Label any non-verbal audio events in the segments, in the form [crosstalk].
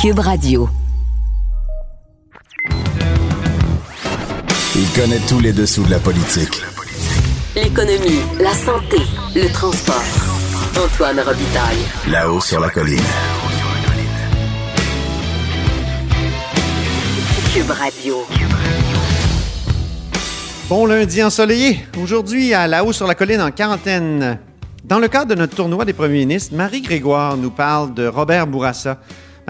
Cube Radio. Il connaît tous les dessous de la politique. L'économie, la santé, le transport. Antoine Robitaille. Là-haut sur la colline. Cube Radio. Bon lundi ensoleillé. Aujourd'hui, à La Haut sur la colline en quarantaine. Dans le cadre de notre tournoi des premiers ministres, Marie Grégoire nous parle de Robert Bourassa.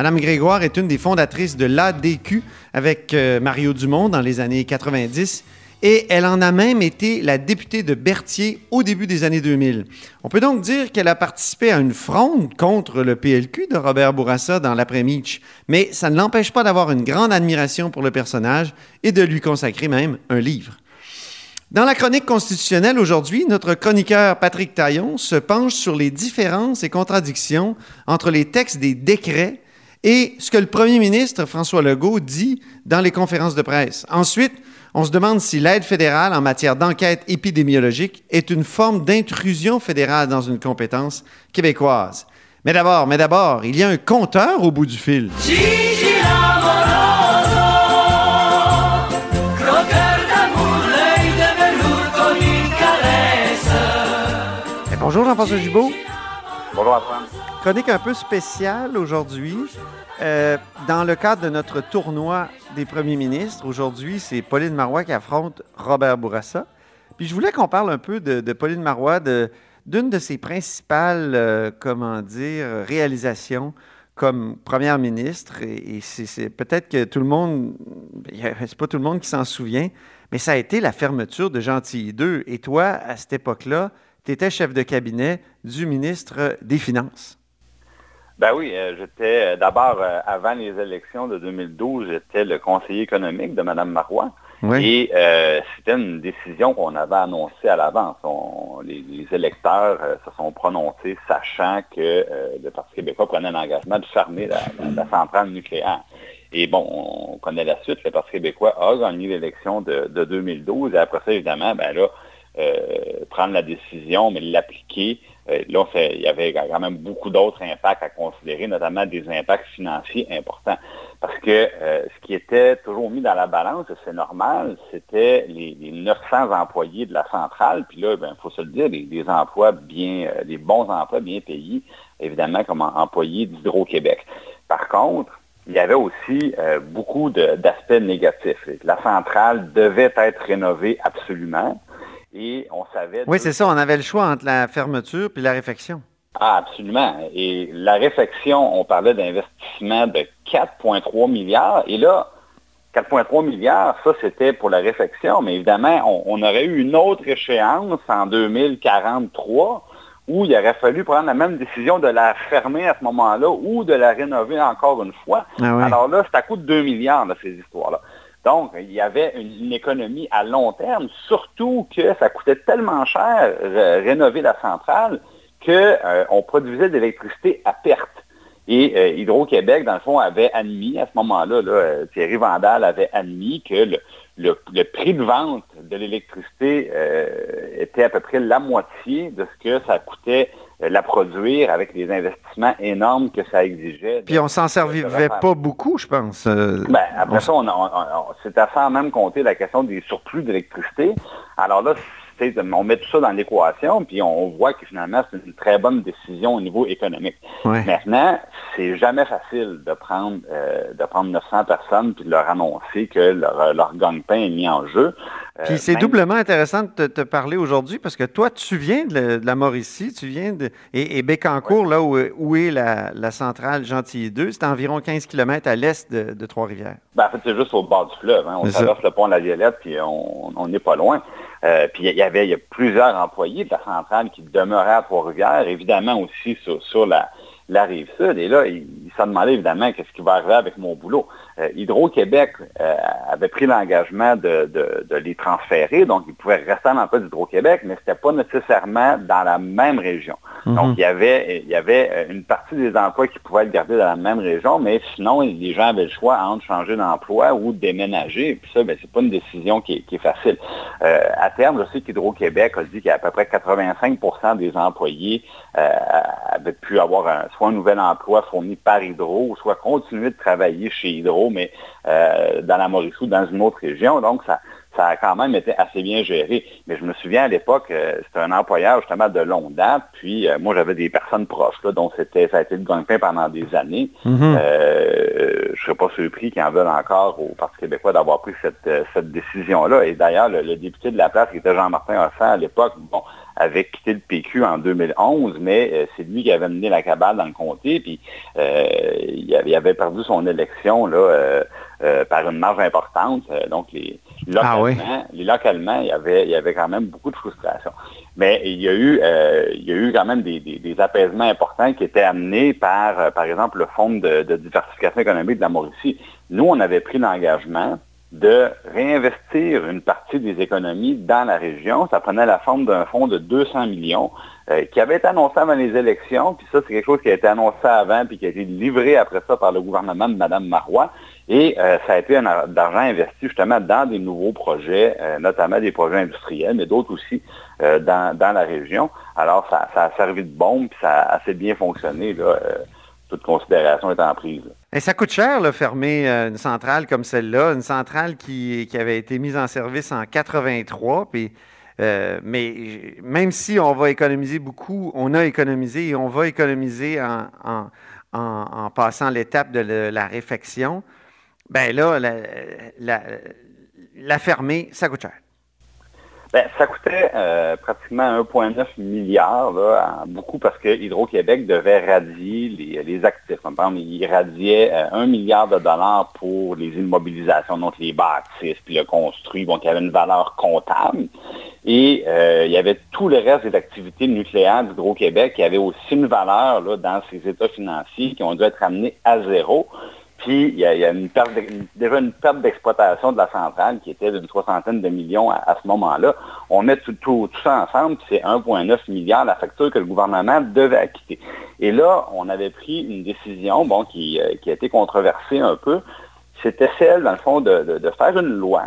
Madame Grégoire est une des fondatrices de l'ADQ avec euh, Mario Dumont dans les années 90 et elle en a même été la députée de Berthier au début des années 2000. On peut donc dire qu'elle a participé à une fronde contre le PLQ de Robert Bourassa dans l'après-midi, mais ça ne l'empêche pas d'avoir une grande admiration pour le personnage et de lui consacrer même un livre. Dans la chronique constitutionnelle aujourd'hui, notre chroniqueur Patrick Taillon se penche sur les différences et contradictions entre les textes des décrets et ce que le premier ministre François Legault dit dans les conférences de presse. Ensuite, on se demande si l'aide fédérale en matière d'enquête épidémiologique est une forme d'intrusion fédérale dans une compétence québécoise. Mais d'abord, mais d'abord, il y a un compteur au bout du fil. Eh, bonjour Jean-François Gibault. Bonjour Antoine. Chronique un peu spéciale aujourd'hui. Euh, dans le cadre de notre tournoi des premiers ministres, aujourd'hui, c'est Pauline Marois qui affronte Robert Bourassa. Puis je voulais qu'on parle un peu de, Pauline Marois, d'une de ses principales, euh, comment dire, réalisations comme première ministre. Et, c'est peut-être que tout le monde, c'est pas tout le monde qui s'en souvient, mais ça a été la fermeture de Gentilly 2. Et toi, à cette époque-là, tu étais chef de cabinet du ministre des Finances. Ben oui, euh, j'étais d'abord, euh, avant les élections de 2012, j'étais le conseiller économique de Mme Marois. Oui. Et euh, c'était une décision qu'on avait annoncée à l'avance. Les, les électeurs euh, se sont prononcés sachant que euh, le Parti québécois prenait l'engagement de fermer la, la- la centrale nucléaire. Et bon, on connaît la suite. Le Parti québécois a gagné l'élection de, de 2012. Et après ça, évidemment, ben là, euh, prendre la décision, mais l'appliquer, euh, là, on fait- il y avait quand même beaucoup d'autres impacts à considérer, notamment des impacts financiers importants. Parce que euh, ce qui était toujours mis dans la balance, c'est normal, c'était les, les 900 employés de la centrale. Puis là, il faut se le dire, des, emplois bien, euh, des bons emplois bien payés, évidemment, comme employés d'Hydro-Québec. Par contre, il y avait aussi euh, beaucoup d'aspects négatifs. La centrale devait être rénovée absolument. Et on savait... Oui, c'est ça. On avait le choix entre la fermeture puis la réfection. Ah, absolument. Et la réfection, on parlait d'investissement de 4,3 milliards. Et là, 4,3 milliards, ça, c'était pour la réfection. Mais évidemment, on, on aurait eu une autre échéance en 2043 où il aurait fallu prendre la même décision de la fermer à ce moment-là ou de la rénover encore une fois. Ah oui. Alors là, c'est à coût de 2 milliards, là, ces histoires-là. Donc, il y avait une, économie à long terme, surtout que ça coûtait tellement cher ré- rénover la centrale qu'on produisait de l'électricité à perte. Et euh, Hydro-Québec, dans le fond, avait admis, à ce moment-là, là, euh, Thierry Vandal avait admis que le, prix de vente de l'électricité euh, était à peu près la moitié de ce que ça coûtait euh, la produire avec les investissements énormes que ça exigeait. Puis on s'en servait pas beaucoup, je pense. Euh, Ben, après on- ça, on, on- on- c'est à sans même compter la question des surplus d'électricité. Alors là, on met tout ça dans l'équation, puis on voit que finalement, c'est une très bonne décision au niveau économique. Ouais. Maintenant, c'est jamais facile de prendre, euh, de prendre 900 personnes puis de leur annoncer que leur, leur gagne-pain est mis en jeu. Euh, Puis c'est même- doublement intéressant de te, te parler aujourd'hui parce que toi, tu viens de, la- de la Mauricie, tu viens de. Et, et Bécancourt, là où, où est la, la centrale Gentilly 2, c'est environ 15 km à l'est de, de Trois-Rivières. Ben, en fait, c'est juste au bord du fleuve. hein. On traverse le pont de la Violette, puis on n'est pas loin. Euh, puis il y avait plusieurs employés de la centrale qui demeuraient à Trois-Rivières, évidemment aussi sur, la, rive sud. Et là, ils il se demandaient évidemment qu'est-ce qui va arriver avec mon boulot. Hydro-Québec avait pris l'engagement de, les transférer, donc ils pouvaient rester en emploi d'Hydro-Québec, mais ce n'était pas nécessairement dans la même région. Mhm. Donc, il y, avait, il y avait une partie des emplois qui pouvaient être gardés dans la même région, mais sinon, les gens avaient le choix entre changer d'emploi ou déménager. Puis ça, ben, c'est pas une décision qui est, facile. à terme, je sais qu'Hydro-Québec a dit qu'à peu près 85% des employés avaient pu avoir soit un nouvel emploi fourni par Hydro, soit continuer de travailler chez Hydro, mais euh, dans la Mauricie ou dans une autre région. Donc, ça, ça a quand même été assez bien géré. Mais je me souviens à l'époque, euh, c'était un employeur justement de longue date. Puis euh, moi, j'avais des personnes proches, là, dont c'était, ça a été le gagne pendant des années. Mm-hmm. je ne serais pas surpris qu'ils en veulent encore au Parti québécois d'avoir pris cette, décision-là. Et d'ailleurs, le, député de la place, qui était Jean-Martin Hoffin à l'époque, bon, avait quitté le PQ en 2011, mais euh, c'est lui qui avait mené la cabale dans le comté, puis euh, il, avait, perdu son élection là, euh, par une marge importante. donc, les, ah localement, les localement, il y, avait, il y avait quand même beaucoup de frustration. Mais il y a eu, il y a eu quand même des, apaisements importants qui étaient amenés par, par exemple, le Fonds de, de diversification économique de la Mauricie. Nous, on avait pris l'engagement de réinvestir une partie des économies dans la région. Ça prenait la forme d'un fonds de 200 millions euh, qui avait été annoncé avant les élections, puis ça, c'est quelque chose qui a été annoncé avant, puis qui a été livré après ça par le gouvernement de Mme Marois. Et euh, ça a été un d'argent investi justement dans des nouveaux projets, euh, notamment des projets industriels, mais d'autres aussi dans, la région. Alors, ça, a servi de bombe, puis ça a assez bien fonctionné. Toute considération étant prise. Ça coûte cher, fermer euh, une centrale comme celle-là, une centrale qui, avait été mise en service en 83, puis, euh, mais même si on va économiser beaucoup, on a économisé et on va économiser en, en, passant l'étape de la réfection, ben là, la fermer, ça coûte cher. Ben, ça coûtait euh, pratiquement 1,9 milliard, beaucoup parce que Hydro-Québec devait radier les, actifs. Par exemple, il radiait 1 euh, milliard de dollars pour les immobilisations, donc les bâtisses, puis le construit, il y avait une valeur comptable. Et euh, il y avait tout le reste des activités nucléaires d'Hydro-Québec qui avaient aussi une valeur dans ces états financiers qui ont dû être amenés à zéro. Puis, il y a, une perte déjà une perte d'exploitation de la centrale qui était d'une soixantaine de millions à, ce moment-là. On met tout, ça ensemble, puis c'est 1,9 milliard la facture que le gouvernement devait acquitter. Et là, on avait pris une décision, bon, qui, euh, a été controversée un peu. C'était celle, dans le fond, de, faire une loi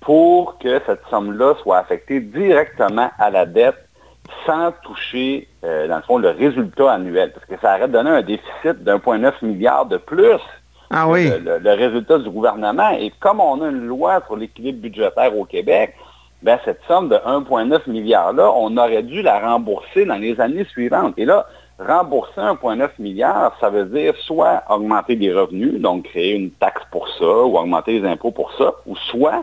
pour que cette somme-là soit affectée directement à la dette sans toucher, euh, dans le fond, le résultat annuel. Parce que ça aurait donné un déficit d'1,9 milliard de plus ah oui. le, résultat du gouvernement. Et comme on a une loi sur l'équilibre budgétaire au Québec, ben, cette somme de 1,9 milliard-là, on aurait dû la rembourser dans les années suivantes. Et là, rembourser 1,9 milliard, ça veut dire soit augmenter des revenus, donc créer une taxe pour ça, ou augmenter les impôts pour ça, ou soit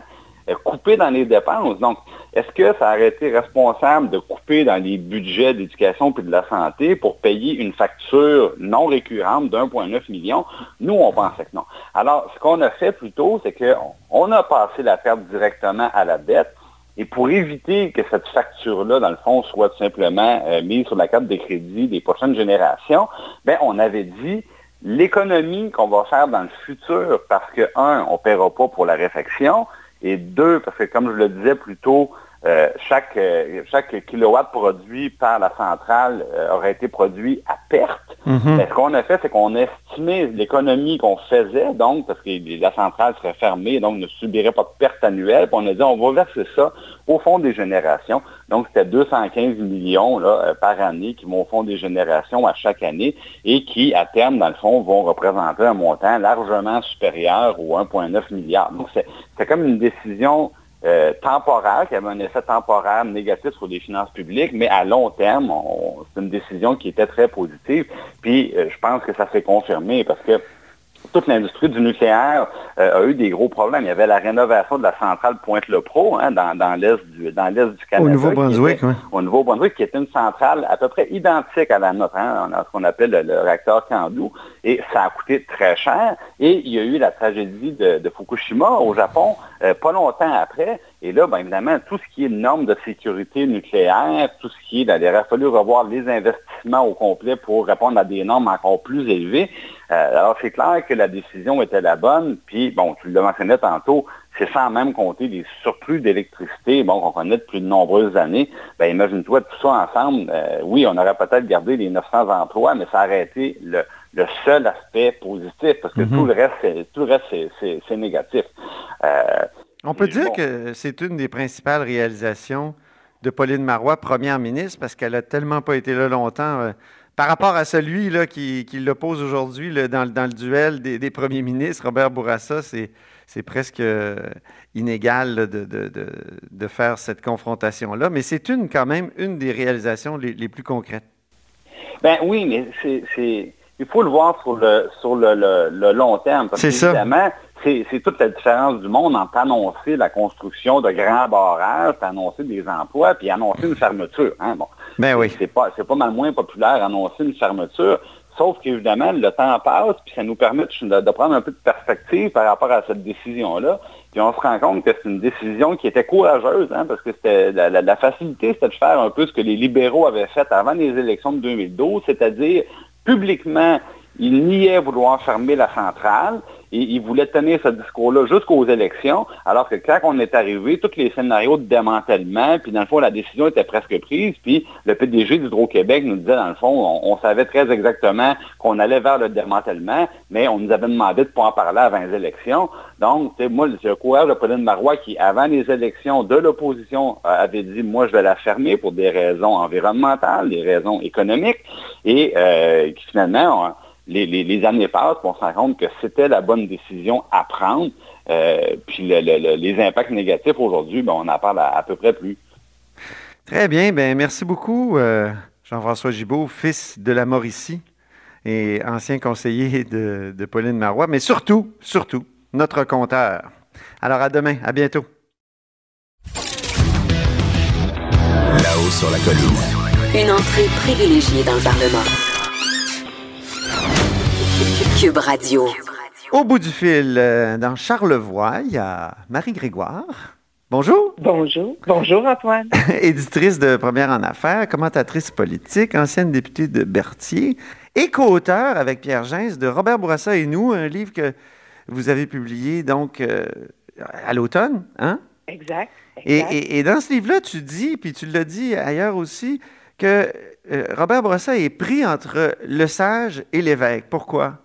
couper dans les dépenses. Donc, est-ce que ça aurait été responsable de couper dans les budgets d'éducation et de la santé pour payer une facture non récurrente d'1,9 million? Nous, on pensait que non. Alors, ce qu'on a fait plutôt, c'est qu'on a passé la perte directement à la dette. Et pour éviter que cette facture-là, dans le fond, soit tout simplement euh, mise sur la carte de crédit des prochaines générations, ben, on avait dit l'économie qu'on va faire dans le futur, parce que, un, on ne paiera pas pour la réflexion, et deux, parce que comme je le disais plus tôt, euh, chaque, euh, chaque kilowatt produit par la centrale euh, aurait été produit à perte. Mhm. ce qu'on a fait, c'est qu'on a estimé l'économie qu'on faisait, donc, parce que la centrale serait fermée, donc ne subirait pas de perte annuelle. Puis on a dit, on va verser ça au fond des générations. Donc, c'était 215 millions là, par année qui vont au fond des générations à chaque année et qui, à terme, dans le fond, vont représenter un montant largement supérieur aux 1,9 milliard. Donc, c'est comme une décision euh, temporaire, qui avait un effet temporaire négatif sur les finances publiques, mais à long terme, c'est une décision qui était très positive. Puis euh, je pense que ça s'est confirmé parce que toute l'industrie du nucléaire euh, a eu des gros problèmes. Il y avait la rénovation de la centrale Pointe-le-Pro hein, dans, dans l'est du, dans l'est du Canada. Au Nouveau-Brunswick, oui. Au Nouveau-Brunswick, qui était une centrale à peu près identique à la nôtre, hein, ce qu'on appelle le, réacteur Kandu. Et ça a coûté très cher. Et il y a eu la tragédie de, Fukushima au Japon, euh, pas longtemps après. Et là, bien évidemment, tout ce qui est normes de sécurité nucléaire, tout ce qui est, il aurait fallu revoir les investissements au complet pour répondre à des normes encore plus élevées. Euh, alors, c'est clair que la décision était la bonne. Puis, bon, tu le mentionnais tantôt, c'est sans même compter les surplus d'électricité, bon, qu'on connaît depuis de nombreuses années. Ben, imagine-toi tout ça ensemble. Euh, oui, on aurait peut-être gardé les 900 emplois, mais ça aurait été le, seul aspect positif, parce que tout le reste, tout le reste, c'est négatif. Euh, on peut dire que c'est une des principales réalisations de Pauline Marois, première ministre, parce qu'elle a tellement pas été là longtemps. Euh, par rapport à celui là, qui, l'oppose aujourd'hui dans, dans, le duel des, premiers ministres, Robert Bourassa, c'est presque euh, inégal de, de, faire cette confrontation-là. Mais c'est une quand même une des réalisations les, plus concrètes. Ben oui, mais c'est il faut le voir sur le sur le, long terme. C'est ça c'est toute la différence du monde entre annoncer la construction de grands barrages, annoncer des emplois, puis annoncer une fermeture. Hein? Bon, ben oui. C'est pas, pas mal moins populaire annoncer une fermeture. Sauf qu'évidemment, le temps passe, puis ça nous permet de, prendre un peu de perspective par rapport à cette décision-là. Puis on se rend compte que c'est une décision qui était courageuse, hein, parce que c'était la, la, facilité, c'était de faire un peu ce que les libéraux avaient fait avant les élections de 2012, c'est-à-dire publiquement, ils niaient vouloir fermer la centrale, il voulait tenir ce discours-là jusqu'aux élections, alors que quand on est arrivé, tous les scénarios de démantèlement, puis dans le fond, la décision était presque prise, puis le PDG d'Hydro-Québec nous disait, dans le fond, on, savait très exactement qu'on allait vers le démantèlement, mais on nous avait demandé de ne pas en parler avant les élections. Donc, moi, le courage de Pauline Marois, qui, avant les élections de l'opposition, euh, avait dit, moi, je vais la fermer pour des raisons environnementales, des raisons économiques, et euh, qui finalement les, années passent, on se rend compte que c'était la bonne décision à prendre. Euh, puis les impacts négatifs aujourd'hui, ben, on en parle à, peu près plus. Très bien. Ben, merci beaucoup, euh, Jean-François Gibault, fils de la Mauricie et ancien conseiller de, de Pauline Marois, mais surtout, surtout, notre compteur. Alors, à demain. À bientôt. Là-haut sur la colline. Une entrée privilégiée dans le Parlement. Cube Radio. Au bout du fil, euh, dans Charlevoix, il y a Marie Grégoire. Bonjour. Bonjour. Bonjour, Antoine. [laughs] Éditrice de Première en Affaires, commentatrice politique, ancienne députée de Berthier et co-auteur avec Pierre Gens de Robert Bourassa et nous, un livre que vous avez publié donc euh, à l'automne, hein? Exact. Et, dans ce livre-là, tu dis, puis tu l'as dit ailleurs aussi, que euh, Robert Bourassa est pris entre le sage et l'évêque. Pourquoi?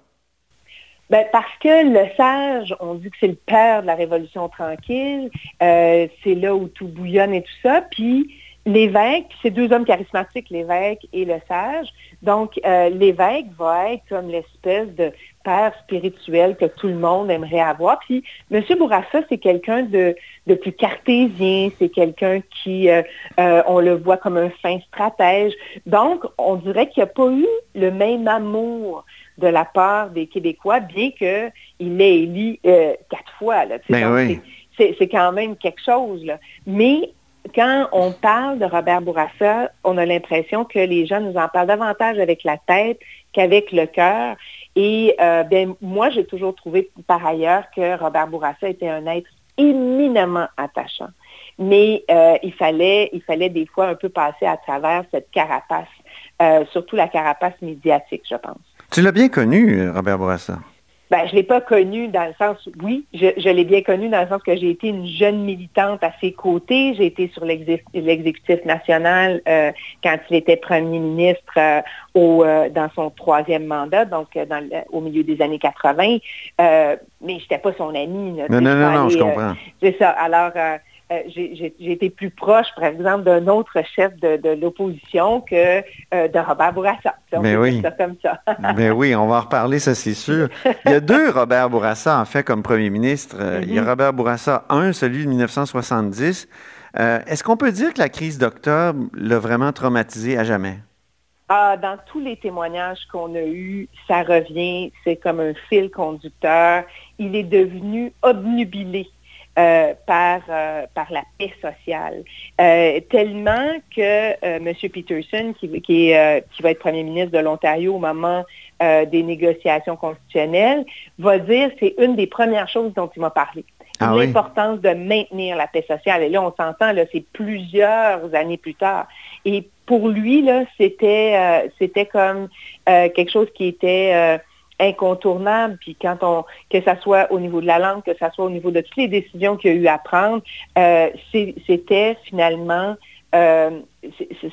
Ben, parce que le sage, on dit que c'est le père de la Révolution tranquille, euh, c'est là où tout bouillonne et tout ça. Puis l'évêque, c'est deux hommes charismatiques, l'évêque et le sage. Donc euh, l'évêque va être comme l'espèce de père spirituel que tout le monde aimerait avoir. Puis M. Bourassa, c'est quelqu'un de, plus cartésien, c'est quelqu'un qui, euh, on le voit comme un fin stratège. Donc, on dirait qu'il n'y a pas eu le même amour de la part des Québécois, bien qu'il ait élu euh, quatre fois. Ben c'est quand même quelque chose. Mais quand on parle de Robert Bourassa, on a l'impression que les gens nous en parlent davantage avec la tête qu'avec le cœur. Et euh, ben, moi, j'ai toujours trouvé par ailleurs que Robert Bourassa était un être éminemment attachant. Mais euh, il, fallait, il fallait des fois un peu passer à travers cette carapace, surtout la carapace médiatique, je pense. Tu l'as bien connu, Robert Bourassa? Ben, je ne l'ai pas connu dans le sens, oui, je, l'ai bien connu dans le sens que j'ai été une jeune militante à ses côtés. J'ai été sur l'exécutif national euh, quand il était premier ministre euh, au, euh, dans son troisième mandat, donc au milieu des années 80. mais je n'étais pas son ami. non, non, non, non, je comprends. C'est ça. Alors, euh, j'ai été plus proche, par exemple, d'un autre chef de, l'opposition que euh, de Robert Bourassa. Mais oui. Ça comme ça. Mais [laughs] oui, on va en reparler, ça c'est sûr. Il y a deux Robert Bourassa, en fait, comme premier ministre. Euh, il y a mm-hmm. Robert Bourassa, un, celui de 1970. Est-ce qu'on peut dire que la crise d'octobre l'a vraiment traumatisé à jamais? Ah, dans tous les témoignages qu'on a eus, ça revient, c'est comme un fil conducteur. Il est devenu obnubilé euh, par, euh, par la paix sociale. Euh, tellement que M. Peterson, qui, qui, qui, va être premier ministre de l'Ontario au moment des négociations constitutionnelles, va dire c'est une des premières choses dont il m'a parlé. Ah oui. l'importance de maintenir la paix sociale. Et là, on s'entend, là, c'est plusieurs années plus tard. Et pour lui, là, c'était, c'était comme quelque chose qui était incontournable. Puis quand on, que ça soit au niveau de la langue, que ça soit au niveau de toutes les décisions qu'il y a eu à prendre, euh, c'était finalement, euh,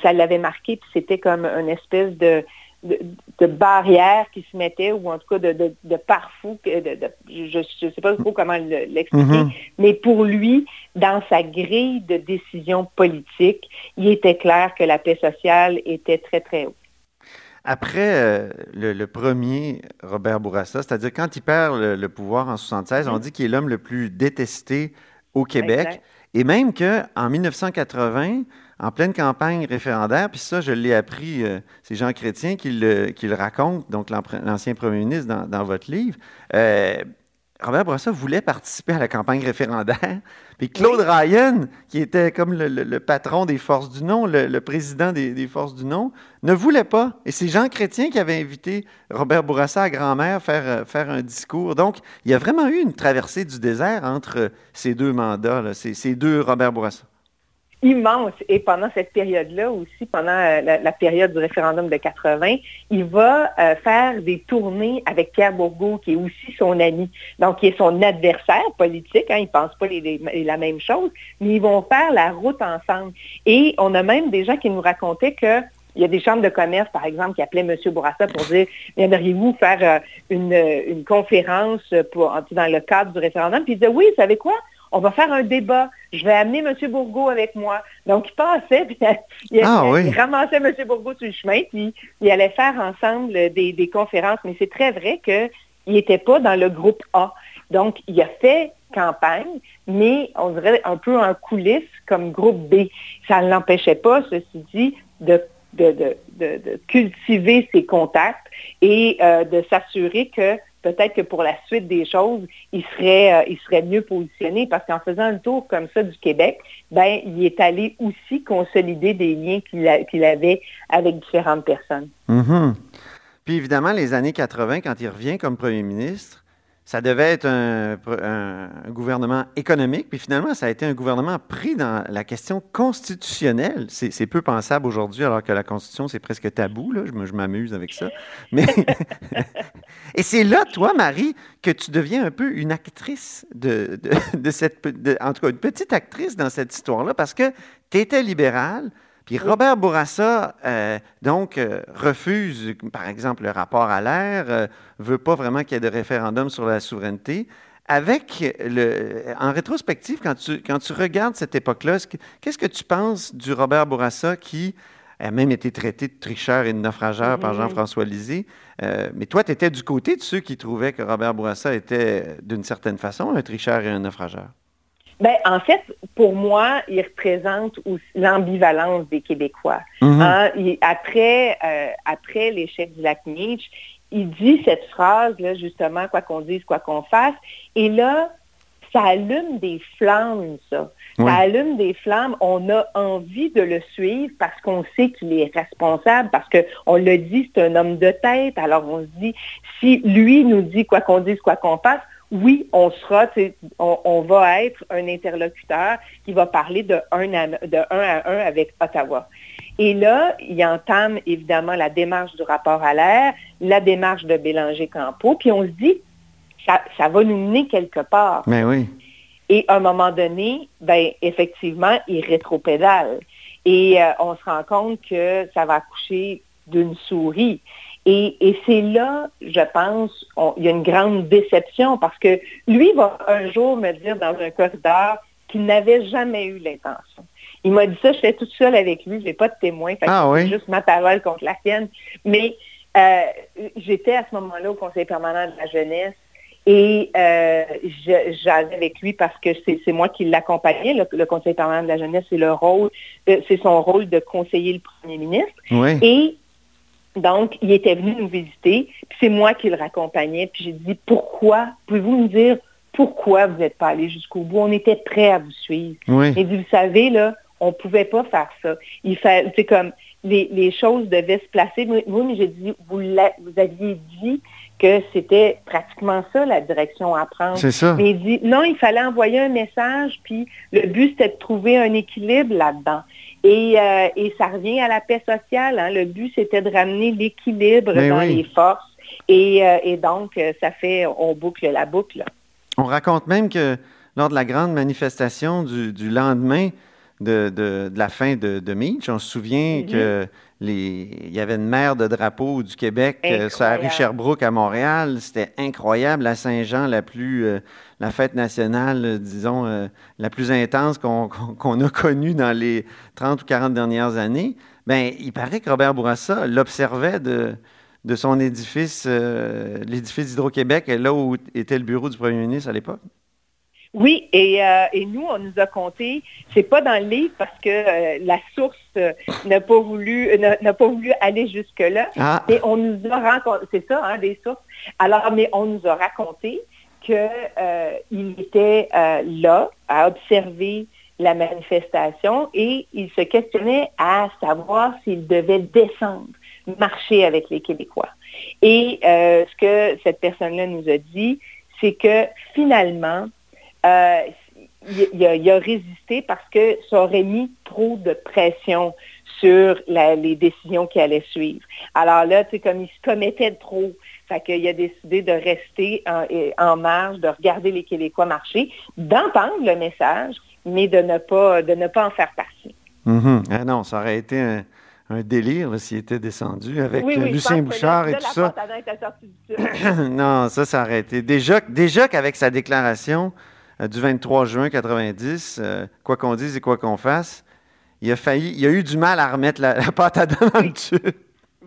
ça l'avait marqué. Puis c'était comme une espèce de de, de barrière qui se mettait, ou en tout cas de, de- je ne sais pas trop comment le- l'expliquer, Mhm. mais pour lui, dans sa grille de décision politique, il était clair que la paix sociale était très, très haut. Après euh, le, le premier, Robert Bourassa, c'est-à-dire quand il perd le, le pouvoir en 76, on dit qu'il est l'homme le plus détesté au Québec. Exact. Et même qu'en 1980, en pleine campagne référendaire, puis ça, je l'ai appris, euh, c'est Jean Chrétien qui le, qui le raconte, donc l'ancien premier ministre dans, dans votre livre, euh, Robert Bourassa voulait participer à la campagne référendaire. [laughs] Puis Claude Ryan, qui était comme le, le- le patron des forces du non, le, le président des, des forces du non, ne voulait pas. Et c'est Jean Chrétien qui avait invité Robert Bourassa à grand-mère faire, euh, faire un discours. Donc, il y a vraiment eu une traversée du désert entre ces deux mandats, là, ces, ces deux Robert Bourassa. Immense. Et pendant cette période-là aussi, pendant euh, la, période du référendum de 80, il va euh, faire des tournées avec Pierre Bourgault, qui est aussi son ami, donc qui est son adversaire politique. Hein, ils ne pensent pas la même chose, mais ils vont faire la route ensemble. Et on a même des gens qui nous racontaient que il y a des chambres de commerce, par exemple, qui appelaient M. Bourassa pour dire Viendriez-vous faire euh, une, conférence pour, dans le cadre du référendum? Puis il disait Oui, vous savez quoi? On va faire un débat. Je vais amener M. Bourgault avec moi. Donc, il passait, [laughs] puis il, Ah il- oui. il ramassait M. Bourgault sur le chemin, puis il allait faire ensemble des, des conférences. Mais c'est très vrai qu'il n'était pas dans le groupe A. Donc, il a fait campagne, mais on dirait un peu en coulisses comme groupe B. Ça ne l'empêchait pas, ceci dit, de, de, de- de- de cultiver ses contacts et euh, de s'assurer que peut-être que pour la suite des choses, il serait, euh, il serait mieux positionné parce qu'en faisant un tour comme ça du Québec, ben, il est allé aussi consolider des liens qu'il avait avec différentes personnes. Mhm. Puis évidemment, les années 80, quand il revient comme premier ministre, ça devait être un, gouvernement économique, puis finalement, ça a été un gouvernement pris dans la question constitutionnelle. C'est peu pensable aujourd'hui, alors que la Constitution, c'est presque tabou. Là. Je m'amuse avec ça. Mais [laughs] Et c'est là, toi, Marie, que tu deviens un peu une actrice de- en tout cas, une petite actrice dans cette histoire-là, parce que tu étais libérale, puis Robert Bourassa, euh, donc, euh, refuse, par exemple, le rapport à l'air, euh, veut pas vraiment qu'il y ait de référendum sur la souveraineté. Avec le, en rétrospective, quand tu, quand tu regardes cette époque-là, est-ce que- qu'est-ce que tu penses du Robert Bourassa qui a même été traité de tricheur et de naufrageur par Mhm. Jean-François Lisée? Mais toi, tu étais du côté de ceux qui trouvaient que Robert Bourassa était, d'une certaine façon, un tricheur et un naufrageur. Ben, en fait, pour moi, il représente aussi l'ambivalence des Québécois. Mhm. Hein, il- après euh, après l'échec du lac Meach, il dit cette phrase-là, justement, quoi qu'on dise, quoi qu'on fasse. Et là, ça allume des flammes, ça. Oui. Ça allume des flammes. On a envie de le suivre parce qu'on sait qu'il est responsable, parce qu'on l'a dit, c'est un homme de tête. Alors on se dit, si lui nous dit quoi qu'on dise, quoi qu'on fasse, oui, on sera, on, on va être un interlocuteur qui va parler de un à, de un à un avec Ottawa. Et là, il entame évidemment la démarche du rapport à l'air, la démarche de Bélanger-Campo, puis on se dit, ça, ça va nous mener quelque part. Mais oui. Et à un moment donné, ben effectivement, il rétropédale. Et euh, on se rend compte que ça va accoucher d'une souris. Et, et c'est là, je pense, on- il y a une grande déception parce que lui va un jour me dire dans un corridor qu'il n'avait jamais eu l'intention. Il m'a dit ça, j'étais toute seule avec lui, je n'ai pas de témoin, fait Ah c'est oui? juste ma parole contre la sienne. Mais euh, j'étais à ce moment-là au Conseil permanent de la jeunesse et euh, je- j'allais avec lui parce que c'est c'est moi qui l'accompagnais. Le, le Conseil permanent de la jeunesse, c'est le rôle, euh, c'est son rôle de conseiller le premier ministre. Oui. Et donc, il était venu nous visiter, puis c'est moi qui le raccompagnais. Puis j'ai dit, pourquoi, pouvez-vous me dire pourquoi vous n'êtes pas allé jusqu'au bout? On était prêts à vous suivre. Oui. Il dit, vous savez, là, on ne pouvait pas faire ça. Il fait, c'est comme, les, choses devaient se placer. Oui, mais j'ai dit, vous, vous aviez dit que c'était pratiquement ça la direction à prendre. C'est ça. Mais il dit non, il fallait envoyer un message, puis le but c'était de trouver un équilibre là-dedans. Et, euh, ça revient à la paix sociale. Hein. Le but c'était de ramener l'équilibre ben dans les forces. Et, euh, donc, euh, ça fait, on boucle la boucle. On raconte même que lors de la grande manifestation du, lendemain de, la fin de, de Mitch, on se souvient mm-hmm. que il y avait une mer de drapeaux du Québec euh, sur la rue Sherbrooke à Montréal. C'était incroyable. À Saint-Jean, la plus, euh, la fête nationale, euh, disons, la plus intense [laughs] qu'on a connue dans les 30 ou 40 dernières années. Bien, il paraît que Robert Bourassa l'observait de, de son édifice, l'édifice d'Hydro-Québec, là où était le bureau du premier ministre à l'époque. Oui, euh, et, nous, on nous a compté, c'est pas dans le livre parce que euh, la source euh, n'a pas voulu n'a pas voulu aller jusque-là. Ah. Et on nous a raconté, c'est ça, hein, des sources. Alors, mais on nous a raconté qu'il était là à observer la manifestation et il se questionnait à savoir s'il devait descendre, marcher avec les Québécois. Et ce que cette personne-là nous a dit, c'est que finalement, euh, il, a, résisté parce que ça aurait mis trop de pression sur les décisions qui allaient suivre. Alors là, c'est comme il se commettait trop. Fait qu'il a décidé de rester en, marge, de regarder les Québécois marcher, d'entendre le message, mais de ne pas, de ne pas en faire partie. Ah non, ça aurait été un, délire s'il était descendu avec Lucien Bouchard et tout ça. [coughs] non, ça, ça aurait été. Déjà, déjà qu'avec sa déclaration, euh, du 23 juin 90, euh, quoi qu'on dise et quoi qu'on fasse, il a failli, il a eu du mal à remettre la, pâte à dents dans le tube.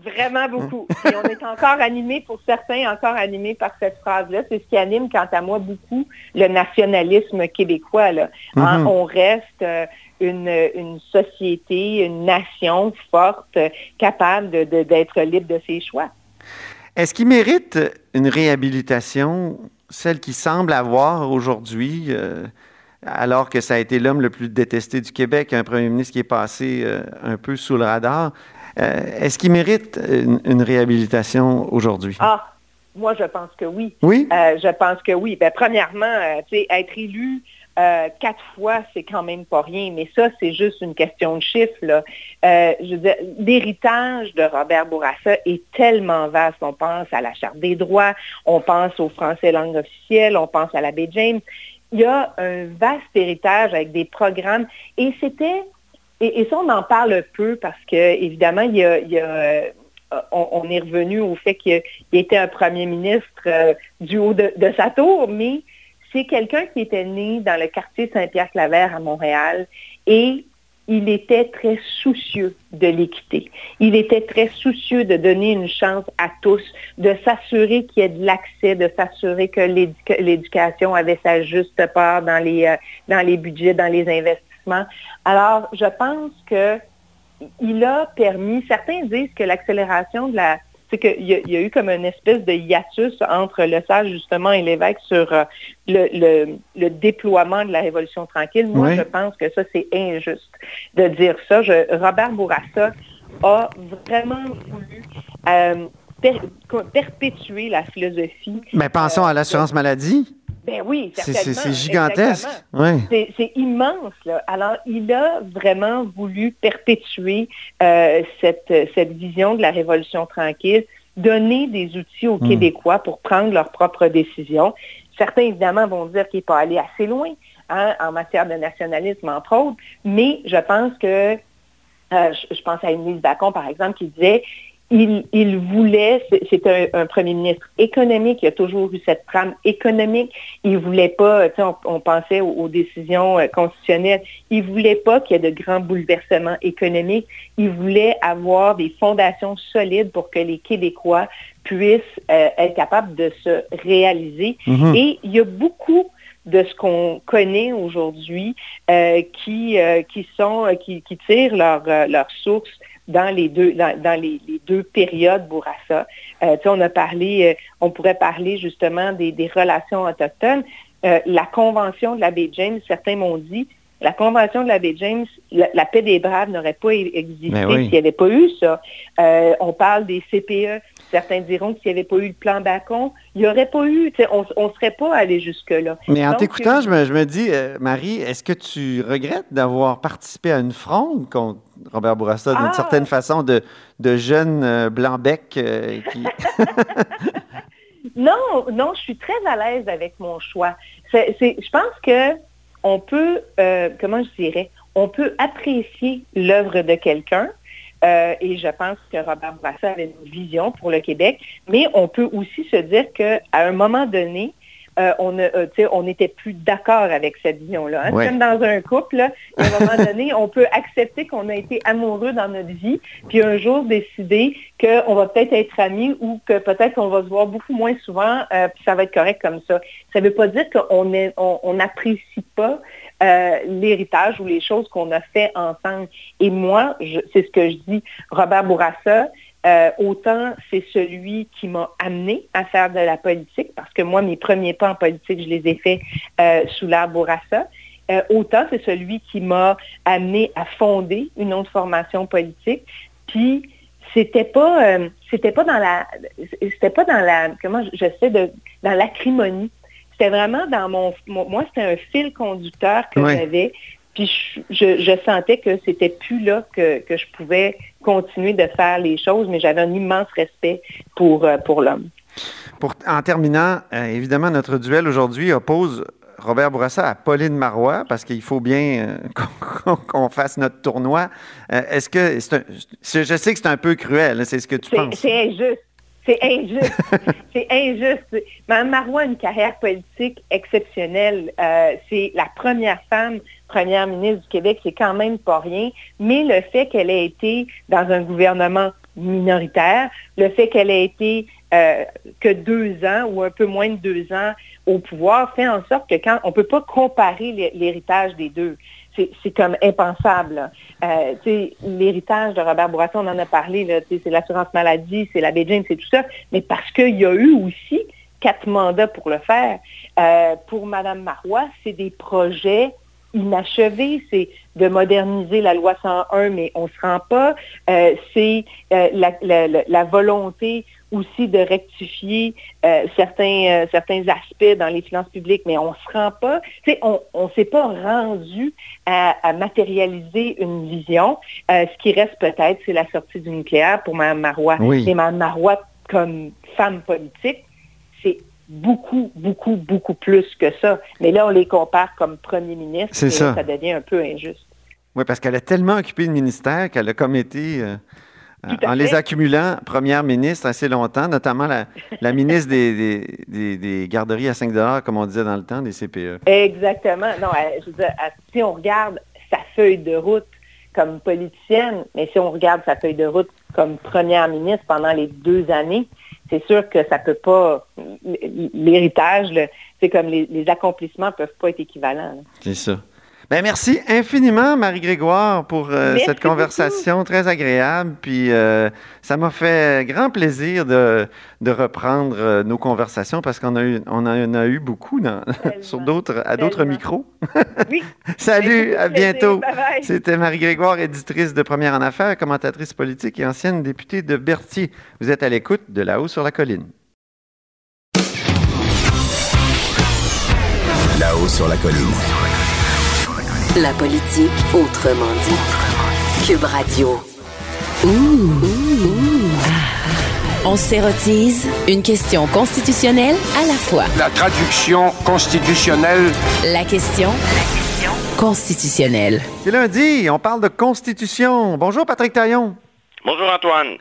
Vraiment beaucoup. Et on est encore animé, pour certains, encore animé par cette phrase-là. C'est ce qui anime, quant à moi, beaucoup le nationalisme québécois. Là. Hein, mm-hmm. On reste euh, une, société, une nation forte, capable d'être libre de ses choix. Est-ce qu'il mérite une réhabilitation celle qui semble avoir aujourd'hui, euh, alors que ça a été l'homme le plus détesté du Québec, un premier ministre qui est passé euh, un peu sous le radar? Euh, est-ce qu'il mérite une, réhabilitation aujourd'hui? Ah, moi, je pense que oui. Oui? je pense que oui. Ben, premièrement, être élu euh, quatre fois, c'est quand même pas rien, mais ça, c'est juste une question de chiffres. Euh, l'héritage de Robert Bourassa est tellement vaste. On pense à la Charte des droits, on pense au français langue officielle, on pense à l'abbé James. Il y a un vaste héritage avec des programmes et c'était, et, ça on en parle peu parce que évidemment, euh, on, est revenu au fait qu'il était un premier ministre du haut de, sa tour, mais c'est quelqu'un qui était né dans le quartier Saint-Pierre-Claver à Montréal et il était très soucieux de l'équité. Il était très soucieux de donner une chance à tous, de s'assurer qu'il y ait de l'accès, de s'assurer que l'éducation avait sa juste part dans les, euh, dans les budgets, dans les investissements. Alors, je pense que il a permis, certains disent que l'accélération de la, c'est qu'il y, a eu comme une espèce de hiatus entre le sage, justement, et l'évêque sur euh, le, déploiement de la Révolution tranquille. Moi, je pense que ça, c'est injuste de dire ça. Robert Bourassa a vraiment voulu euh, perpétuer la philosophie. Mais pensons à l'assurance maladie. Ben oui, C'est gigantesque. C'est immense. Alors, il a vraiment voulu perpétuer euh, cette, cette vision de la Révolution tranquille, donner des outils aux hmm. Québécois pour prendre leurs propres décisions. Certains, évidemment, vont dire qu'il n'est pas allé assez loin hein, en matière de nationalisme, entre autres, mais je pense que, euh, je, pense à Émilie Bacon, par exemple, qui disait il, voulait, c'est un, premier ministre économique, il a toujours eu cette trame économique. Il voulait pas, on, on, pensait aux, décisions euh, constitutionnelles, il voulait pas qu'il y ait de grands bouleversements économiques. Il voulait avoir des fondations solides pour que les Québécois puissent euh, être capables de se réaliser. Mm-hmm. Et il y a beaucoup de ce qu'on connaît aujourd'hui euh, qui, qui sont qui, qui tirent leurs leur sources dans les deux, dans, les, deux périodes Bourassa. Euh, on a parlé, euh, on pourrait parler justement des, relations autochtones. Euh, la convention de l'abbé James, certains m'ont dit, la Convention de la baie James, la, paix des Braves n'aurait pas existé Ben s'il n'y avait pas eu ça. Euh, on parle des CPE. Certains diront que s'il n'y avait pas eu le plan Bacon, il n'y aurait pas eu, on ne serait pas allé jusque-là. Mais en t'écoutant, euh, je me, je me dis, euh, Marie, est-ce que tu regrettes d'avoir participé à une fronde contre Robert Bourassa d'une Ah! certaine façon de, de jeune euh, blanc-bec euh, qui... [laughs] Non, non, je suis très à l'aise avec mon choix. Je pense que on peut, euh, comment je dirais, on peut apprécier l'œuvre de quelqu'un. euh, et je pense que Robert Bourassa avait une vision pour le Québec, mais on peut aussi se dire qu'à un moment donné, euh, on euh, n'était plus d'accord avec cette vision-là. hein. Ouais. Comme dans un couple, là, à un moment donné, on peut accepter qu'on a été amoureux dans notre vie, puis un jour décider qu'on va peut-être être amis ou que peut-être qu'on va se voir beaucoup moins souvent, euh, puis ça va être correct comme ça. Ça ne veut pas dire qu'on est- on on n'apprécie pas euh, l'héritage ou les choses qu'on a fait ensemble. Et moi, c'est ce que je dis, Robert Bourassa, euh, autant c'est celui qui m'a amené à faire de la politique, parce que moi, mes premiers pas en politique, je les ai faits euh, sous Bourassa. Euh, autant c'est celui qui m'a amené à fonder une autre formation politique. Puis c'était pas c'était pas dans la c'était pas dans la comment je- j'essaie de dans l'acrimonie. C'était vraiment dans mon, mon- moi c'était un fil conducteur que Ouais. j'avais. Puis je, sentais que c'était plus là que, que je pouvais continuer de faire les choses, mais j'avais un immense respect pour, euh, pour l'homme. Pour, en terminant, euh, évidemment, notre duel aujourd'hui oppose Robert Bourassa à Pauline Marois, parce qu'il faut bien euh, [laughs] qu'on fasse notre tournoi. Euh, Est-ce que c'est un- je je sais que c'est un peu cruel, hein, c'est ce que tu penses? c'est injuste. C'est injuste. [laughs] c'est injuste. Mme Marois a une carrière politique exceptionnelle. Euh, c'est la première femme première ministre du Québec. C'est quand même pas rien. Mais le fait qu'elle ait été dans un gouvernement minoritaire, le fait qu'elle ait été euh, que deux ans ou un peu moins de deux ans au pouvoir fait en sorte que quand on ne peut pas comparer l'hé- l'héritage des deux. C'est comme impensable. Euh, L'héritage de Robert Bourassa, on en a parlé, c'est l'assurance maladie, c'est la James, c'est tout ça, mais parce qu'il y a eu aussi quatre mandats pour le faire. Euh, pour Mme Marois, c'est des projets inachevés, c'est de moderniser la loi 101, mais on ne se rend pas. Euh, c'est euh, la, la- la- la volonté aussi de rectifier euh, certains, certains aspects dans les finances publiques, mais on ne se rend pas, on ne s'est pas rendu à, à matérialiser une vision. Ce qui reste peut-être, c'est la sortie du nucléaire pour Mme Marois. Oui. Mais Mme Marois, comme femme politique, beaucoup, beaucoup, beaucoup plus que ça. Mais là, on les compare comme premier ministre. C'est ça. là, Ça devient un peu injuste. Oui, parce qu'elle a tellement occupé le ministère qu'elle a comme été, euh, en les accumulant, première ministre assez longtemps, notamment la, la ministre des, des- des- des garderies à 5 comme on disait dans le temps, des. CPE. Exactement. Non, elle- je veux dire, elle- si on regarde sa feuille de route comme politicienne, mais si on regarde sa feuille de route comme première ministre pendant les deux années, c'est sûr que ça peut pas, l'héritage, c'est comme les, les accomplissements peuvent pas être équivalents. C'est ça. Ben, merci infiniment, Marie-Grégoire, pour euh, cette conversation très agréable. Puis euh, ça m'a fait grand plaisir de, de reprendre euh, nos conversations parce qu'on a eu, on en a eu beaucoup dans- sur d'autres, à d'autres micros. Oui. [laughs] Salut, à bientôt. C'était Marie-Grégoire, éditrice de Première en Affaires, commentatrice politique et ancienne députée de Berthier. Vous êtes à l'écoute de là-haut sur la colline. Là-haut sur la colline. La politique autrement dit. Cube Radio. On s'érotise une question constitutionnelle à la fois. La traduction constitutionnelle La question constitutionnelle. C'est lundi, on parle de constitution. Bonjour Patrick Taillon. Bonjour Antoine.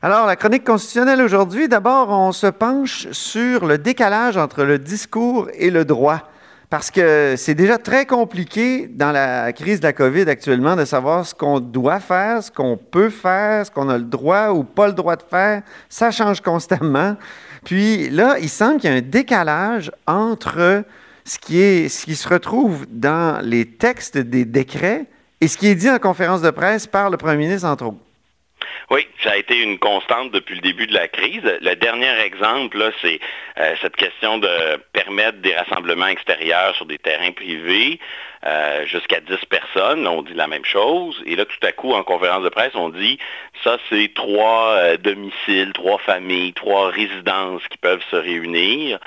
Alors, la chronique constitutionnelle aujourd'hui, d'abord, on se penche sur le décalage entre le discours et le droit. Parce que c'est déjà très compliqué dans la crise de la COVID actuellement de savoir ce qu'on doit faire, ce qu'on peut faire, ce qu'on a le droit ou pas le droit de faire. Ça change constamment. Puis là, il semble qu'il y a un décalage entre ce qui, est, ce qui se retrouve dans les textes des décrets et ce qui est dit en conférence de presse par le premier ministre, entre autres. Oui, ça a été une constante depuis le début de la crise. Le dernier exemple, c'est euh, cette question de permettre des rassemblements extérieurs sur des terrains privés euh, jusqu'à 10 personnes. On dit la même chose. Et là, tout à coup, en conférence de presse, on dit ça, c'est trois euh, domiciles, trois familles, trois résidences qui peuvent se réunir.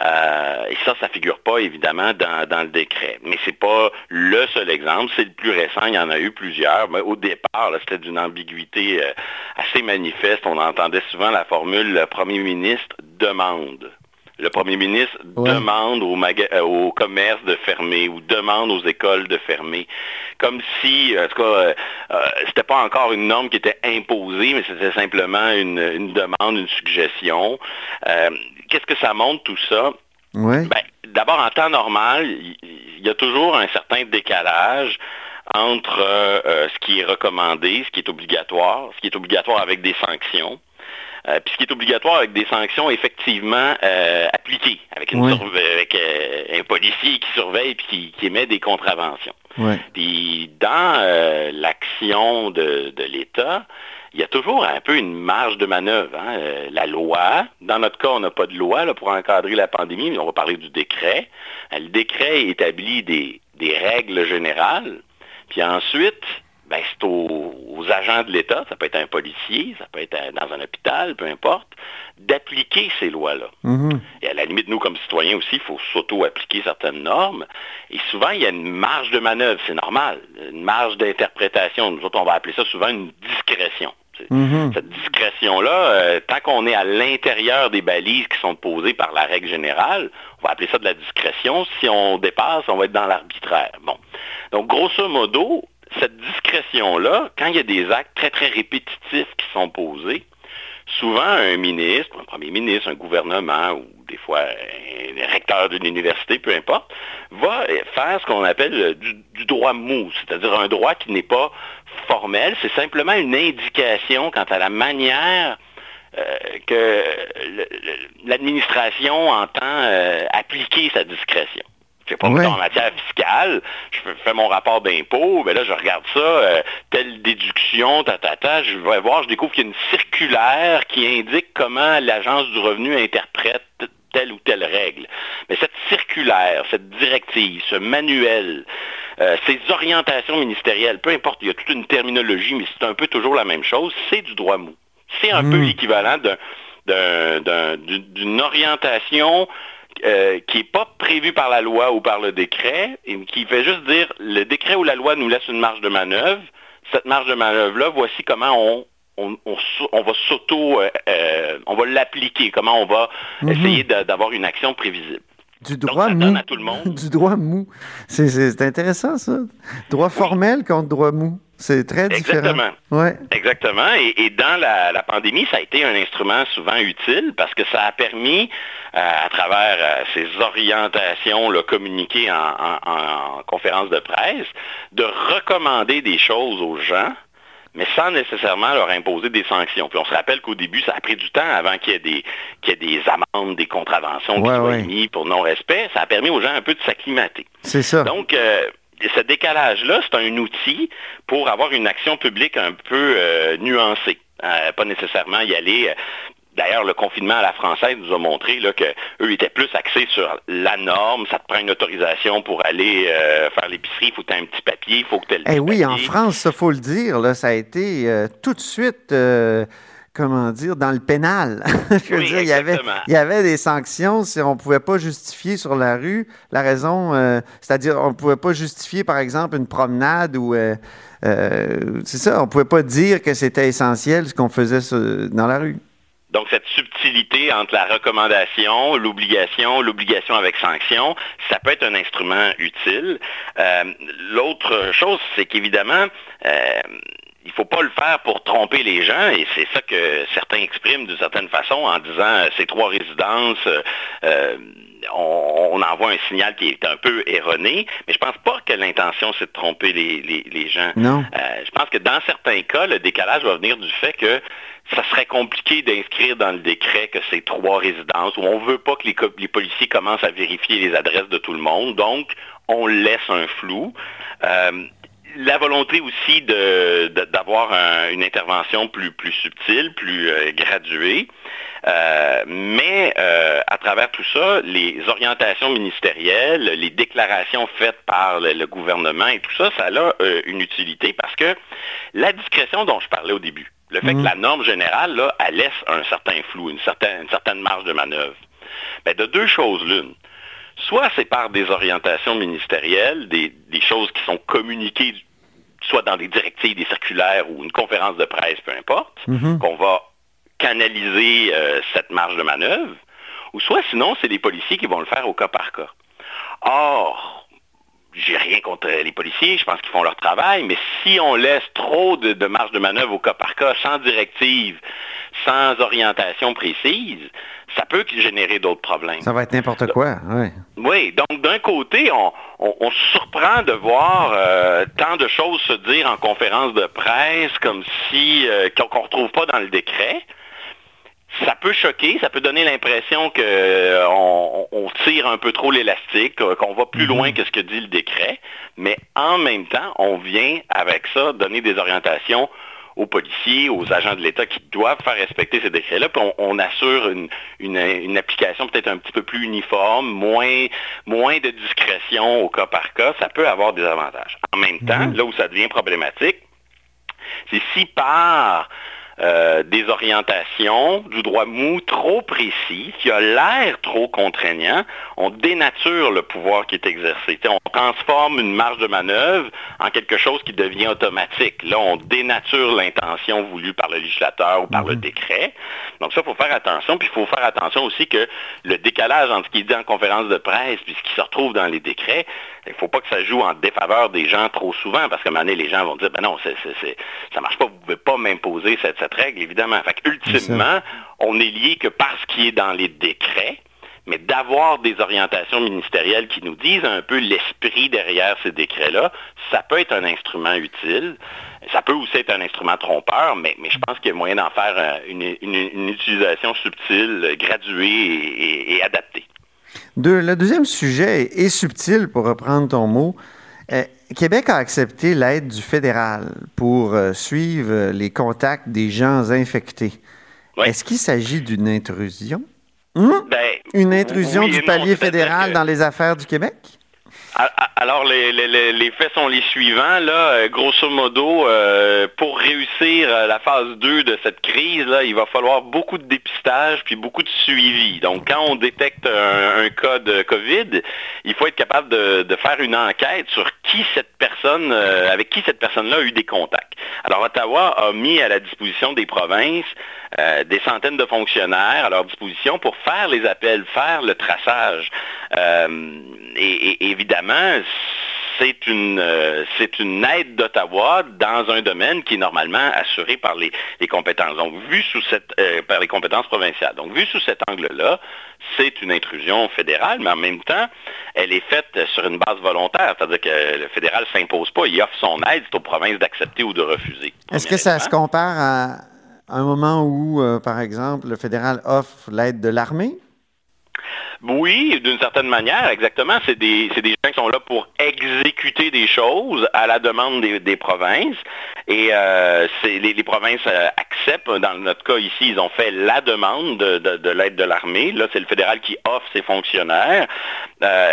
Euh, et ça, ça ne figure pas évidemment dans, le décret. Mais ce n'est pas le seul exemple, c'est le plus récent, il y en a eu plusieurs. Mais au départ, c'était d'une ambiguïté euh, assez manifeste. On entendait souvent la formule le premier ministre demande le premier ministre demande au, euh, au, commerce de fermer ou demande aux écoles de fermer. Comme si, en tout cas, euh, c'était pas encore une norme qui était imposée, mais c'était simplement une, demande, une suggestion qu'est-ce que ça montre tout ça? Ben, d'abord, en temps normal, il y, a toujours un certain décalage entre euh, euh, ce qui est recommandé, ce qui est obligatoire, ce qui est obligatoire avec des sanctions, euh, puis ce qui est obligatoire avec des sanctions effectivement appliquées, avec, un policier qui surveille et qui, émet des contraventions. Puis dans l'action de l'État, il y a toujours un peu une marge de manœuvre. Hein. Euh, la loi, dans notre cas, on n'a pas de loi pour encadrer la pandémie, mais on va parler du décret. Euh, le décret établit des, règles générales, puis ensuite, ben, c'est aux, agents de l'État, ça peut être un policier, ça peut être dans un hôpital, peu importe, d'appliquer ces lois-là. Mm-hmm. Et à la limite, nous, comme citoyens aussi, il faut s'auto-appliquer certaines normes. Et souvent, il y a une marge de manœuvre, c'est normal, une marge d'interprétation. Nous autres, on va appeler ça souvent une discrétion. Mm-hmm. Cette discrétion-là, euh, tant qu'on est à l'intérieur des balises qui sont posées par la règle générale, on va appeler ça de la discrétion. Si on dépasse, on va être dans l'arbitraire. Bon. Donc, grosso modo, cette discrétion-là, quand il y a des actes très, très répétitifs qui sont posés, souvent un ministre, un premier ministre, un gouvernement ou des fois un recteur d'une université, peu importe, va faire ce qu'on appelle du, droit mou, c'est-à-dire un droit qui n'est pas formel, c'est simplement une indication quant à la manière euh, que l'administration entend euh, appliquer sa discrétion. Je sais pas, en matière fiscale, je fais mon rapport d'impôt, mais ben là, je regarde ça, euh, telle déduction, ta, ta, je vais voir, je découvre qu'il y a une circulaire qui indique comment l'Agence du revenu interprète telle ou telle règle. Mais cette circulaire, cette directive, ce manuel, euh, ces orientations ministérielles, peu importe, il y a toute une terminologie, mais c'est un peu toujours la même chose, c'est du droit mou. C'est un peu hmm. l'équivalent d'une orientation euh, qui n'est pas prévu par la loi ou par le décret, et qui fait juste dire le décret ou la loi nous laisse une marge de manœuvre. Cette marge de manœuvre-là, voici comment on, on, va s'auto, euh, euh, on va l'appliquer, comment on va mhm. essayer d'avoir une action prévisible. Du droit mou. À tout le monde. [laughs] du droit mou. C'est intéressant, ça. Droit formel contre droit mou. C'est très différent. Exactement. Ouais. Exactement. Et, dans la, pandémie, ça a été un instrument souvent utile parce que ça a permis, euh, à travers euh, ces orientations communiquées en, en, conférence de presse, de recommander des choses aux gens mais sans nécessairement leur imposer des sanctions. Puis on se rappelle qu'au début, ça a pris du temps avant qu'il y ait des, qu'il y ait des amendes, des contraventions qui soient émises pour non-respect. Ça a permis aux gens un peu de s'acclimater. C'est ça. Donc, euh, ce décalage-là, c'est un outil pour avoir une action publique un peu euh, nuancée. Euh, pas nécessairement y aller. D'ailleurs, le confinement à la française nous a montré qu'eux étaient plus axés sur la norme. Ça te prend une autorisation pour aller euh, faire l'épicerie. Il faut que tu aies un petit papier. Il faut que tu aies le eh oui, en France, il faut le dire, là, ça a été tout de suite comment dire, dans le pénal. [laughs] Je veux dire, il y, avait, il y avait des sanctions si on ne pouvait pas justifier sur la rue la raison, euh, c'est-à-dire on ne pouvait pas justifier, par exemple, une promenade ou... Euh, euh, c'est ça, on ne pouvait pas dire que c'était essentiel ce qu'on faisait dans la rue. Donc, cette subtilité entre la recommandation, l'obligation, l'obligation avec sanction, ça peut être un instrument utile. L'autre chose, c'est qu'évidemment, il ne faut pas le faire pour tromper les gens, et c'est ça que certains expriment d'une certaine façon en disant euh, ces trois résidences, euh, euh, on, envoie un signal qui est un peu erroné, mais je pense pas que l'intention c'est de tromper les, gens. Non. je pense que dans certains cas, le décalage va venir du fait que ça serait compliqué d'inscrire dans le décret que c'est trois résidences, où on ne veut pas que les, les, policiers commencent à vérifier les adresses de tout le monde, donc on laisse un flou la volonté aussi d'avoir une intervention plus, plus subtile, plus euh, graduée. Euh, mais euh, à travers tout ça, les orientations ministérielles, les déclarations faites par le, gouvernement et tout ça, ça a une utilité parce que la discrétion dont je parlais au début, le fait que mhm. la norme générale, là, elle laisse un certain flou, une certaine, une certaine marge de manœuvre. Ben, de deux choses l'une. Soit c'est par des orientations ministérielles, des, choses qui sont communiquées soit dans des directives, des circulaires ou une conférence de presse, peu importe, mhm. qu'on va canaliser euh, cette marge de manœuvre, ou soit sinon, c'est les policiers qui vont le faire au cas par cas. Or, j'ai rien contre les policiers, je pense qu'ils font leur travail, mais si on laisse trop de, marge de manœuvre au cas par cas, sans directive, sans orientation précise, ça peut générer d'autres problèmes. Ça va être n'importe quoi, oui. Oui, donc d'un côté, on, se surprend de voir euh, tant de choses se dire en conférence de presse comme si euh, qu'on ne retrouve pas dans le décret ça peut choquer, ça peut donner l'impression qu'on euh, tire un peu trop l'élastique, qu'on va plus mhm. loin que ce que dit le décret, mais en même temps, on vient avec ça donner des orientations aux policiers, aux agents de l'État qui doivent faire respecter ces décrets-là, puis on, assure une, application peut-être un petit peu plus uniforme, moins, moins de discrétion au cas par cas, ça peut avoir des avantages. En même temps, mhm. là où ça devient problématique, c'est si par euh, des orientations du droit mou trop précis, qui a l'air trop contraignant, on dénature le pouvoir qui est exercé. on transforme une marge de manœuvre en quelque chose qui devient automatique. Là, on dénature l'intention voulue par le législateur ou par le mhm. décret. Donc ça, il faut faire attention. Puis il faut faire attention aussi que le décalage entre ce qui est dit en conférence de presse et ce qui se retrouve dans les décrets, il ne faut pas que ça joue en défaveur des gens trop souvent, parce qu'à un moment donné, les gens vont dire, ben non, ça ne marche pas, vous ne pouvez pas m'imposer cette, règle, évidemment. Fait ultimement, on est lié que parce qu'il est dans les décrets, mais d'avoir des orientations ministérielles qui nous disent un peu l'esprit derrière ces décrets-là, ça peut être un instrument utile. Ça peut aussi être un instrument trompeur, mais, je pense qu'il y a moyen d'en faire euh, une, utilisation subtile, graduée et adaptée le deuxième sujet est, subtil, pour reprendre ton mot. Euh, Québec a accepté l'aide du fédéral pour euh, suivre les contacts des gens infectés. Est-ce qu'il s'agit d'une intrusion? Hmm? Ben, Une intrusion du palier fédéral dans les affaires du Québec? Alors, les, faits sont les suivants. Là, euh, grosso modo, euh, pour réussir euh, la phase 2 de cette crise, là, il va falloir beaucoup de dépistage puis beaucoup de suivi. Donc, quand on détecte un, cas de COVID, il faut être capable de, faire une enquête sur qui cette personne, avec qui cette personne-là a eu des contacts. Alors, Ottawa a mis à la disposition des provinces des centaines de fonctionnaires à leur disposition pour faire les appels, faire le traçage. et évidemment, c'est une, euh, c'est une aide d'Ottawa dans un domaine qui est normalement assuré par les, compétences. Donc, vu sous cette, euh, par les compétences provinciales. Donc, vu sous cet angle-là, c'est une intrusion fédérale, mais en même temps, elle est faite sur une base volontaire. C'est-à-dire que le fédéral ne s'impose pas, il offre son aide, c'est aux provinces d'accepter ou de refuser. Est-ce que ça se compare à un moment où, euh, par exemple, le fédéral offre l'aide de l'armée? Oui, d'une certaine manière, exactement. C'est des, des, gens qui sont là pour exécuter des choses à la demande des, provinces. Et euh, les, provinces euh, acceptent. Dans notre cas ici, ils ont fait la demande de, l'aide de l'armée. Là, c'est le fédéral qui offre ses fonctionnaires.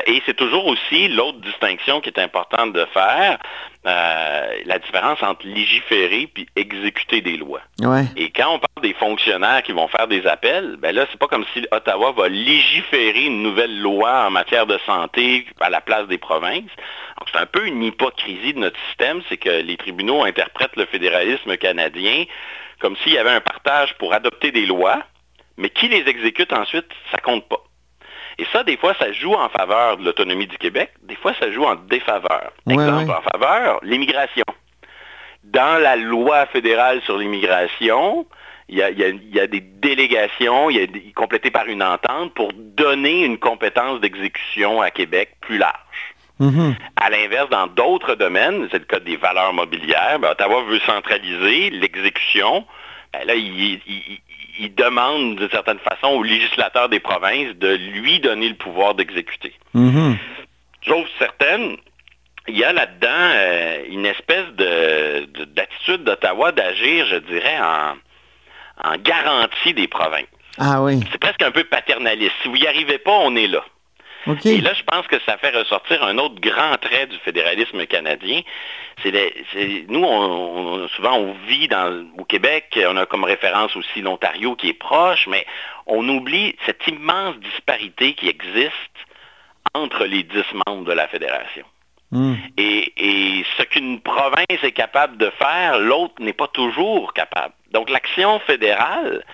Et c'est toujours aussi l'autre distinction qui est importante de faire. Euh, la différence entre légiférer puis exécuter des lois. Et quand on parle des fonctionnaires qui vont faire des appels, ben là, c'est pas comme si Ottawa va légiférer une nouvelle loi en matière de santé à la place des provinces. C'est un peu une hypocrisie de notre système, c'est que les tribunaux interprètent le fédéralisme canadien comme s'il y avait un partage pour adopter des lois, mais qui les exécute ensuite, ça compte pas. Et ça, des fois, ça joue en faveur de l'autonomie du Québec. Des fois, ça joue en défaveur. Exemple, en faveur, l'immigration. Dans la loi fédérale sur l'immigration, il y, a, des délégations, il y a complétées par une entente pour donner une compétence d'exécution à Québec plus large. Mm-hmm. À l'inverse, dans d'autres domaines, c'est le cas des valeurs mobilières, ben, Ottawa veut centraliser l'exécution. Ben, là, il, il demande d'une certaine façon au législateur des provinces de lui donner le pouvoir d'exécuter. Mm-hmm. J'ose certaines, il y a là-dedans euh, une espèce de, d'attitude d'Ottawa d'agir, je dirais, en, en garantie des provinces. Ah oui. C'est presque un peu paternaliste. Si vous n'y arrivez pas, on est là. Et là, je pense que ça fait ressortir un autre grand trait du fédéralisme canadien. C'est nous, on, souvent, on vit dans, au Québec, on a comme référence aussi l'Ontario qui est proche, mais on oublie cette immense disparité qui existe entre les dix membres de la fédération. Hmm. Et, et, ce qu'une province est capable de faire, l'autre n'est pas toujours capable. Donc l'action fédérale,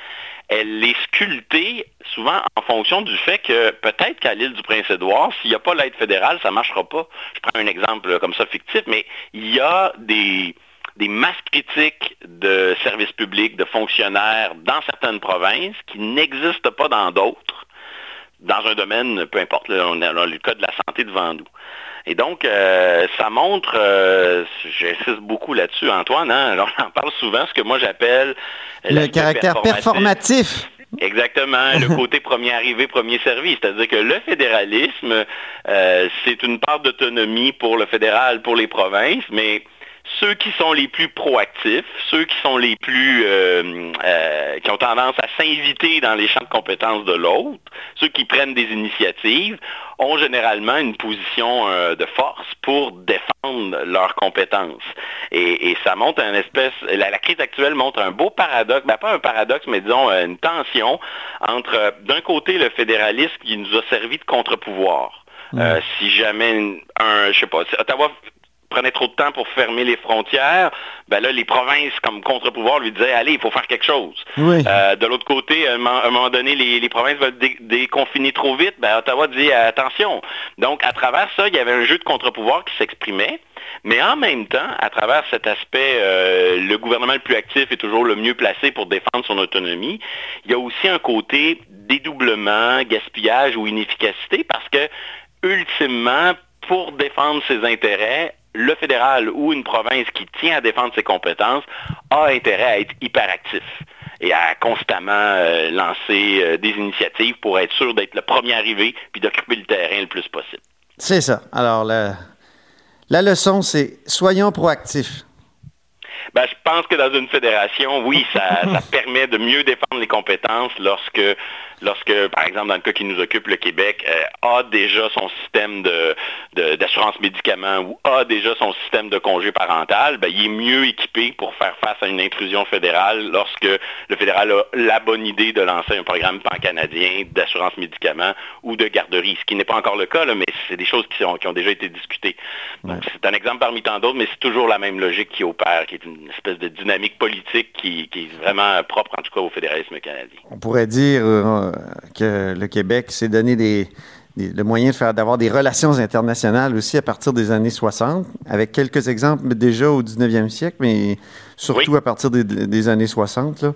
elle est sculptée souvent en fonction du fait que peut-être qu'à l'île du Prince-Édouard, s'il n'y a pas l'aide fédérale, ça ne marchera pas. Je prends un exemple comme ça fictif, mais il y a des, des masses critiques de services publics, de fonctionnaires dans certaines provinces qui n'existent pas dans d'autres, dans un domaine, peu importe, on a le cas de la santé devant nous. Et donc, euh, ça montre, euh, j'insiste beaucoup là-dessus, Antoine, hein, alors on en parle souvent, ce que moi j'appelle... Le caractère performatif. Exactement, le [laughs] côté premier arrivé, premier servi. C'est-à-dire que le fédéralisme, euh, c'est une part d'autonomie pour le fédéral, pour les provinces, mais ceux qui sont les plus proactifs, ceux qui sont les plus euh, euh, qui ont tendance à s'inviter dans les champs de compétences de l'autre, ceux qui prennent des initiatives, ont généralement une position euh, de force pour défendre leurs compétences. Et, ça montre un espèce, la, crise actuelle montre un beau paradoxe, ben pas un paradoxe, mais disons une tension entre d'un côté le fédéralisme qui nous a servi de contre-pouvoir. si jamais un, je sais pas, Ottawa prenait trop de temps pour fermer les frontières, ben là, les provinces, comme contre-pouvoir, lui disaient, allez, il faut faire quelque chose. Euh, de l'autre côté, à un moment donné, les, provinces veulent déconfiner trop vite, ben, Ottawa dit, attention. Donc, à travers ça, il y avait un jeu de contre-pouvoir qui s'exprimait. Mais en même temps, à travers cet aspect, euh, le gouvernement le plus actif est toujours le mieux placé pour défendre son autonomie, il y a aussi un côté dédoublement, gaspillage ou inefficacité parce que, ultimement, pour défendre ses intérêts, le fédéral ou une province qui tient à défendre ses compétences a intérêt à être hyperactif et à constamment euh, lancer euh, des initiatives pour être sûr d'être le premier arrivé puis d'occuper le terrain le plus possible. C'est ça. Alors, la, la leçon, c'est soyons proactifs. Ben, je pense que dans une fédération, oui, ça, ça [laughs] permet de mieux défendre les compétences lorsque lorsque, par exemple, dans le cas qui nous occupe, le Québec euh, a déjà son système d'assurance médicaments ou a déjà son système de congé parental, ben, il est mieux équipé pour faire face à une intrusion fédérale lorsque le fédéral a la bonne idée de lancer un programme pan-canadien d'assurance médicaments ou de garderie, ce qui n'est pas encore le cas, mais c'est des choses qui, ont déjà été discutées. Donc, c'est un exemple parmi tant d'autres, mais c'est toujours la même logique qui opère, qui est une espèce de dynamique politique qui, est vraiment propre, en tout cas, au fédéralisme canadien. On pourrait dire... Euh, que le Québec s'est donné des, le moyen de faire d'avoir des relations internationales aussi à partir des années 60, avec quelques exemples déjà au 19e siècle, mais surtout à partir des, années 60. Là.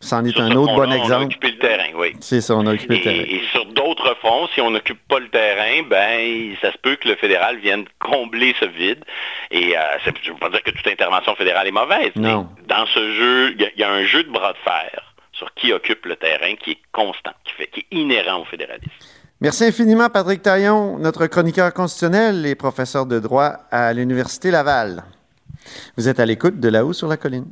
C'en est un autre bon exemple. On a occupé le terrain, oui. C'est ça, on a occupé le terrain. Et sur d'autres fonds, si on n'occupe pas le terrain, ben ça se peut que le fédéral vienne combler ce vide. Et euh, je ne veux pas dire que toute intervention fédérale est mauvaise, non. mais dans ce jeu, il y, a un jeu de bras de fer sur qui occupe le terrain qui est constant, qui, fait, qui est inhérent au fédéralisme. Merci infiniment, Patrick Taillon, notre chroniqueur constitutionnel et professeur de droit à l'Université Laval. Vous êtes à l'écoute de là-haut sur la colline.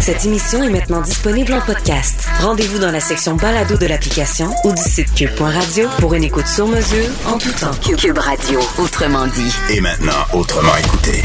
Cette émission est maintenant disponible en podcast. Rendez-vous dans la section balado de l'application ou du site cube.radio pour une écoute sur mesure en tout temps. Cube Radio, autrement dit. Et maintenant, autrement écouté.